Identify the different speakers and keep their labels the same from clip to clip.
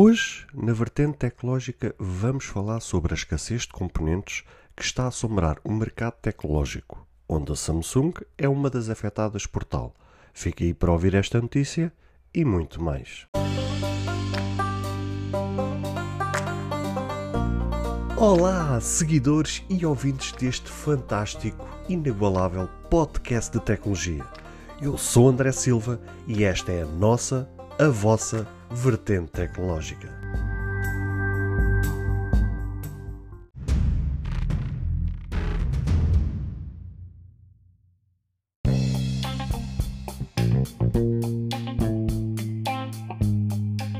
Speaker 1: Hoje, na vertente tecnológica, vamos falar sobre a escassez de componentes que está a assombrar o mercado tecnológico, onde a Samsung é uma das afetadas por tal. Fique aí para ouvir esta notícia e muito mais. Olá, seguidores e ouvintes deste fantástico, inigualável podcast de tecnologia. Eu sou André Silva e esta é a nossa, a vossa vertente tecnológica.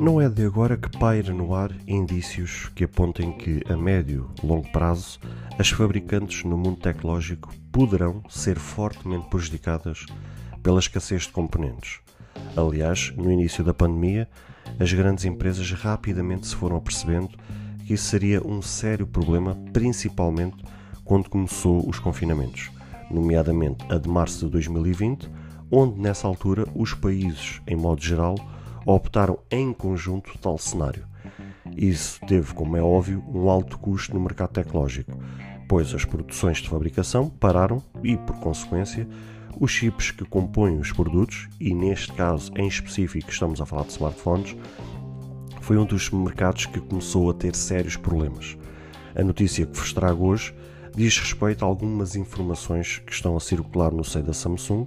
Speaker 1: Não é de agora que paira no ar indícios que apontem que, a médio longo prazo, as fabricantes no mundo tecnológico poderão ser fortemente prejudicadas pela escassez de componentes. Aliás, no início da pandemia, as grandes empresas rapidamente se foram apercebendo que isso seria um sério problema, principalmente quando começou os confinamentos, nomeadamente a de março de 2020, onde nessa altura os países, em modo geral, optaram em conjunto tal cenário. Isso teve, como é óbvio, um alto custo no mercado tecnológico, pois as produções de fabricação pararam e, por consequência, os chips que compõem os produtos, e neste caso em específico estamos a falar de smartphones, foi um dos mercados que começou a ter sérios problemas. A notícia que vos trago hoje diz respeito a algumas informações que estão a circular no seio da Samsung,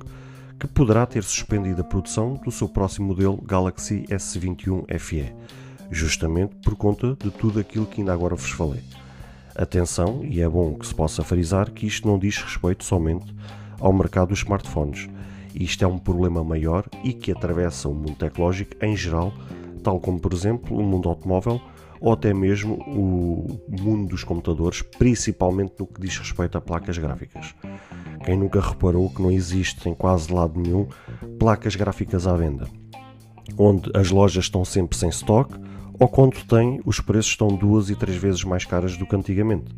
Speaker 1: que poderá ter suspendido a produção do seu próximo modelo Galaxy S21 FE, justamente por conta de tudo aquilo que ainda agora vos falei. Atenção, e é bom que se possa frisar que isto não diz respeito somente ao mercado dos smartphones. Isto é um problema maior e que atravessa o mundo tecnológico em geral, tal como, por exemplo, o mundo automóvel ou até mesmo o mundo dos computadores, principalmente no que diz respeito a placas gráficas. Quem nunca reparou que não existe em quase lado nenhum placas gráficas à venda, onde as lojas estão sempre sem stock ou quando têm, os preços estão duas e três vezes mais caras do que antigamente.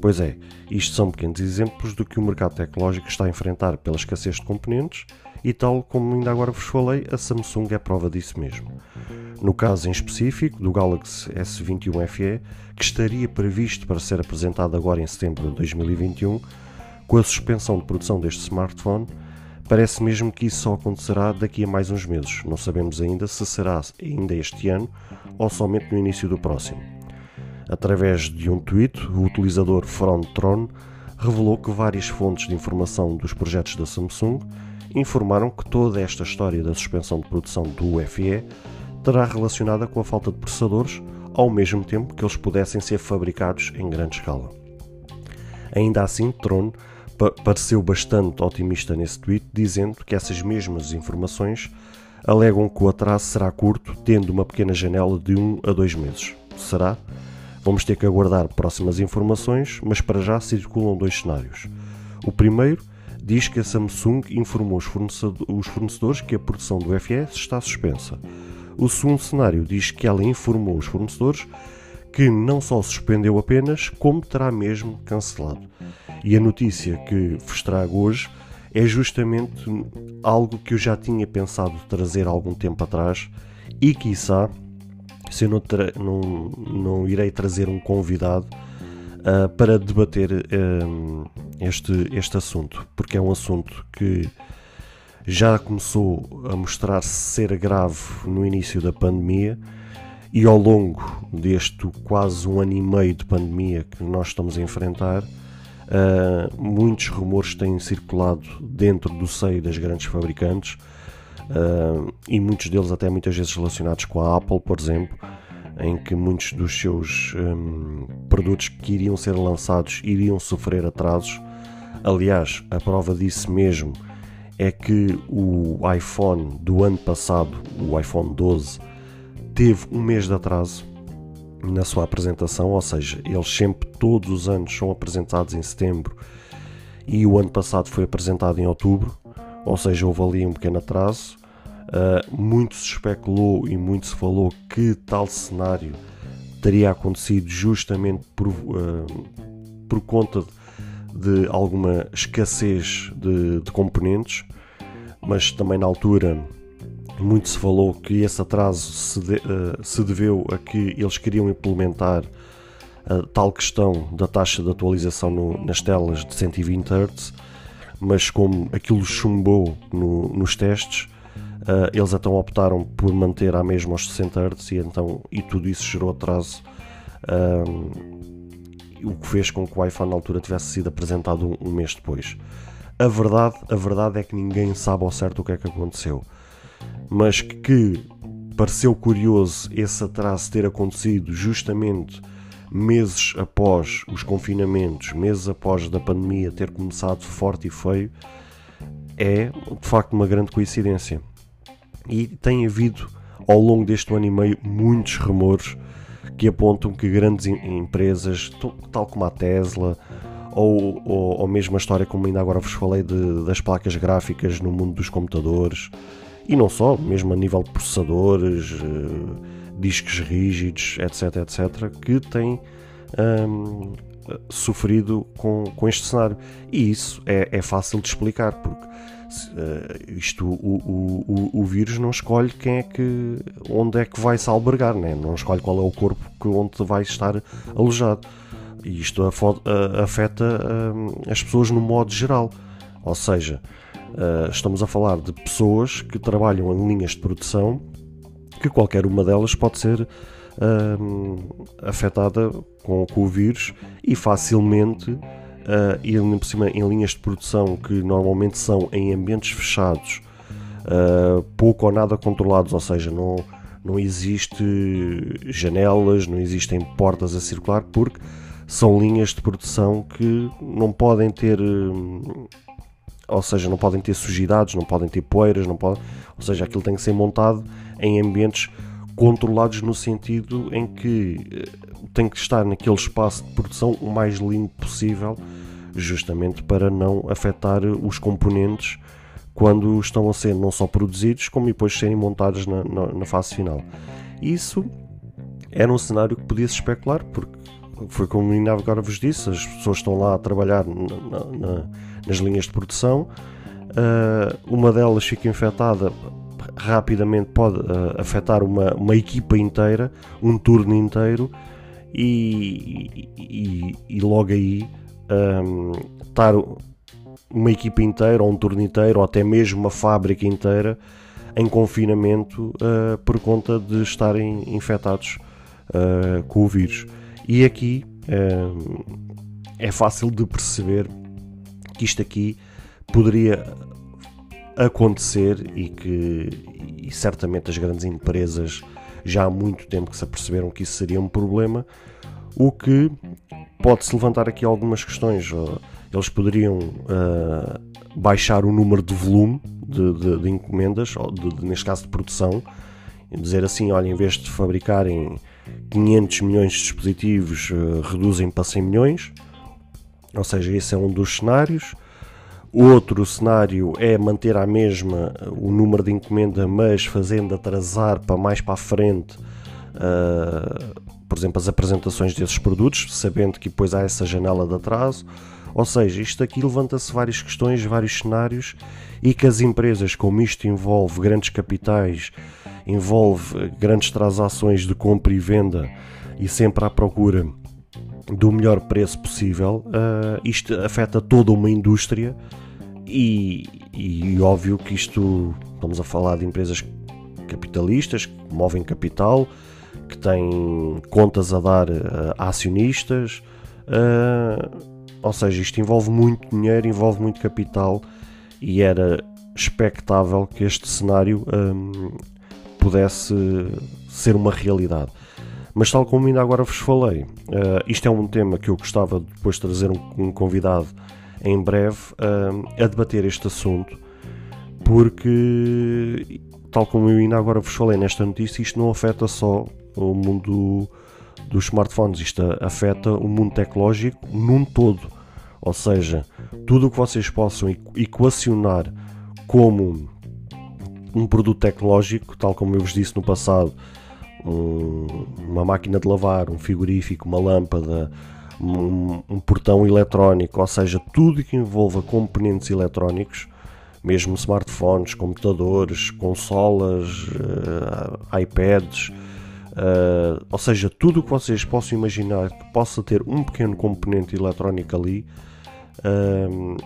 Speaker 1: Pois é, isto são pequenos exemplos do que o mercado tecnológico está a enfrentar pela escassez de componentes e, tal como ainda agora vos falei, a Samsung é prova disso mesmo. No caso em específico do Galaxy S21 FE, que estaria previsto para ser apresentado agora em setembro de 2021, com a suspensão de produção deste smartphone, parece mesmo que isso só acontecerá daqui a mais uns meses. Não sabemos ainda se será ainda este ano ou somente no início do próximo. Através de um tweet, o utilizador Frontron revelou que várias fontes de informação dos projetos da Samsung informaram que toda esta história da suspensão de produção do FE terá relacionada com a falta de processadores, ao mesmo tempo que eles pudessem ser fabricados em grande escala. Ainda assim, Tron pareceu bastante otimista nesse tweet, dizendo que essas mesmas informações alegam que o atraso será curto, tendo uma pequena janela de 1 um a 2 meses. Será? Vamos ter que aguardar próximas informações, mas para já circulam dois cenários. O primeiro diz que a Samsung informou os fornecedores que a produção do FS está suspensa. O segundo cenário diz que ela informou os fornecedores que não só suspendeu apenas, como terá mesmo cancelado. E a notícia que vos trago hoje é justamente algo que eu já tinha pensado trazer algum tempo atrás e, quiçá, se eu não, não, não irei trazer um convidado uh, para debater uh, este, este assunto, porque é um assunto que já começou a mostrar-se ser grave no início da pandemia e ao longo deste quase um ano e meio de pandemia que nós estamos a enfrentar, uh, muitos rumores têm circulado dentro do seio das grandes fabricantes uh, e muitos deles até muitas vezes relacionados com a Apple, por exemplo, em que muitos dos seus um, produtos que iriam ser lançados iriam sofrer atrasos. Aliás, a prova disso mesmo é que o iPhone do ano passado, o iPhone 12, teve um mês de atraso na sua apresentação, ou seja, eles sempre, todos os anos, são apresentados em setembro e o ano passado foi apresentado em outubro, ou seja, houve ali um pequeno atraso. Uh, muito se especulou e muito se falou que tal cenário teria acontecido justamente por, uh, por conta de, alguma escassez de, de, componentes, mas também na altura muito se falou que esse atraso se, de, uh, se deveu a que eles queriam implementar a tal questão da taxa de atualização no, nas telas de 120 Hz, mas como aquilo chumbou no, nos testes, uh, eles então optaram por manter a mesma aos 60 Hz e, então, e tudo isso gerou atraso. Um, o que fez com que o iPhone na altura tivesse sido apresentado um, um mês depois. A verdade, a verdade é que ninguém sabe ao certo o que é que aconteceu mas que pareceu curioso esse atraso ter acontecido justamente meses após os confinamentos, meses após da pandemia ter começado forte e feio, é de facto uma grande coincidência. E tem havido ao longo deste ano e meio muitos rumores que apontam que grandes empresas, tal como a Tesla, ou, ou, ou mesmo a história como ainda agora vos falei de, das placas gráficas no mundo dos computadores, e não só, mesmo a nível de processadores, uh, discos rígidos, etc, etc, que têm um, sofrido com, com este cenário. E isso é, é fácil de explicar, porque uh, isto, o, o, o, vírus não escolhe quem é que, onde é que vai se albergar, né? não escolhe qual é o corpo que, onde vai estar alojado. E isto afeta um, as pessoas no modo geral. Ou seja, Uh, estamos a falar de pessoas que trabalham em linhas de produção, que qualquer uma delas pode ser uh, afetada com, com, o vírus e facilmente, uh, e por cima, em linhas de produção que normalmente são em ambientes fechados, uh, pouco ou nada controlados, ou seja, não, não existe janelas, não existem portas a circular, porque são linhas de produção que não podem ter ou seja, não podem ter sujidades, não podem ter poeiras, não podem, ou seja, aquilo tem que ser montado em ambientes controlados no sentido em que eh, tem que estar naquele espaço de produção o mais limpo possível, justamente para não afetar os componentes quando estão a ser não só produzidos, como depois serem montados na, na, na fase final. Isso era um cenário que podia-se especular, porque foi como ainda agora vos disse, as pessoas estão lá a trabalhar na, na, nas linhas de produção, uh, uma delas fica infectada, rapidamente pode uh, afetar uma, uma equipa inteira, um turno inteiro, e, e, e logo aí um, estar uma equipa inteira, ou um turno inteiro, ou até mesmo uma fábrica inteira em confinamento uh, por conta de estarem infectados uh, com o vírus. E aqui uh, é fácil de perceber que isto aqui poderia acontecer e que e certamente as grandes empresas já há muito tempo que se aperceberam que isso seria um problema, o que pode-se levantar aqui algumas questões. Eles poderiam uh, baixar o número de volume de, de, de encomendas, de, de, neste caso de produção, e dizer assim, olha, em vez de fabricarem 500 milhões de dispositivos, uh, reduzem para 100 milhões, ou seja, esse é um dos cenários. Outro cenário é manter a mesma o número de encomenda, mas fazendo atrasar para mais para a frente, uh, por exemplo, as apresentações desses produtos, sabendo que depois há essa janela de atraso. Ou seja, isto aqui levanta-se várias questões, vários cenários e que as empresas, como isto envolve grandes capitais, envolve grandes transações de compra e venda e sempre à procura do melhor preço possível, uh, isto afeta toda uma indústria e, e, óbvio que isto estamos a falar de empresas capitalistas que movem capital, que têm contas a dar uh, a acionistas, uh, ou seja, isto envolve muito dinheiro, envolve muito capital e era expectável que este cenário um, pudesse ser uma realidade. Mas tal como ainda agora vos falei, uh, isto é um tema que eu gostava de depois de trazer um, um convidado em breve uh, a debater este assunto, porque tal como eu ainda agora vos falei nesta notícia, isto não afeta só o mundo dos smartphones, isto afeta o mundo tecnológico num todo. Ou seja, tudo o que vocês possam equacionar como um produto tecnológico, tal como eu vos disse no passado, um, uma máquina de lavar, um frigorífico, uma lâmpada, um, um, portão eletrónico, ou seja, tudo que envolva componentes eletrónicos, mesmo smartphones, computadores, consolas, uh, iPads, uh, ou seja, tudo o que vocês possam imaginar que possa ter um pequeno componente eletrónico ali uh,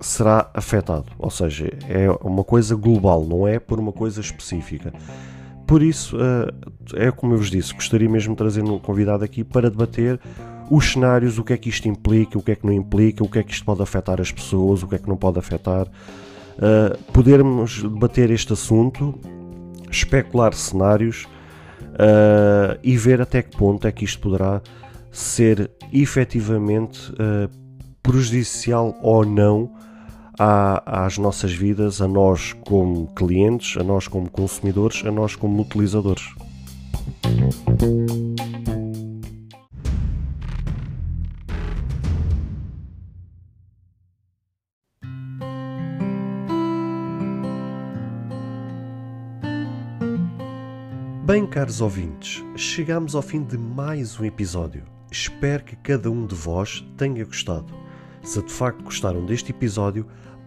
Speaker 1: será afetado. Ou seja, é uma coisa global, não é por uma coisa específica. Por isso, é como eu vos disse, gostaria mesmo de trazer um convidado aqui para debater os cenários, o que é que isto implica, o que é que não implica, o que é que isto pode afetar as pessoas, o que é que não pode afetar. Uh, podermos debater este assunto, especular cenários uh, e ver até que ponto é que isto poderá ser efetivamente prejudicial ou não à, às nossas vidas, a nós como clientes, a nós como consumidores, a nós como utilizadores. Bem, caros ouvintes, chegamos ao fim de mais um episódio. Espero que cada um de vós tenha gostado. Se de facto gostaram deste episódio,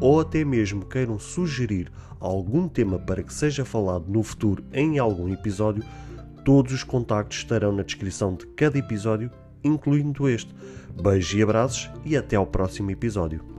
Speaker 1: ou até mesmo queiram sugerir algum tema para que seja falado no futuro em algum episódio, todos os contactos estarão na descrição de cada episódio, incluindo este. Beijos e abraços e até ao próximo episódio.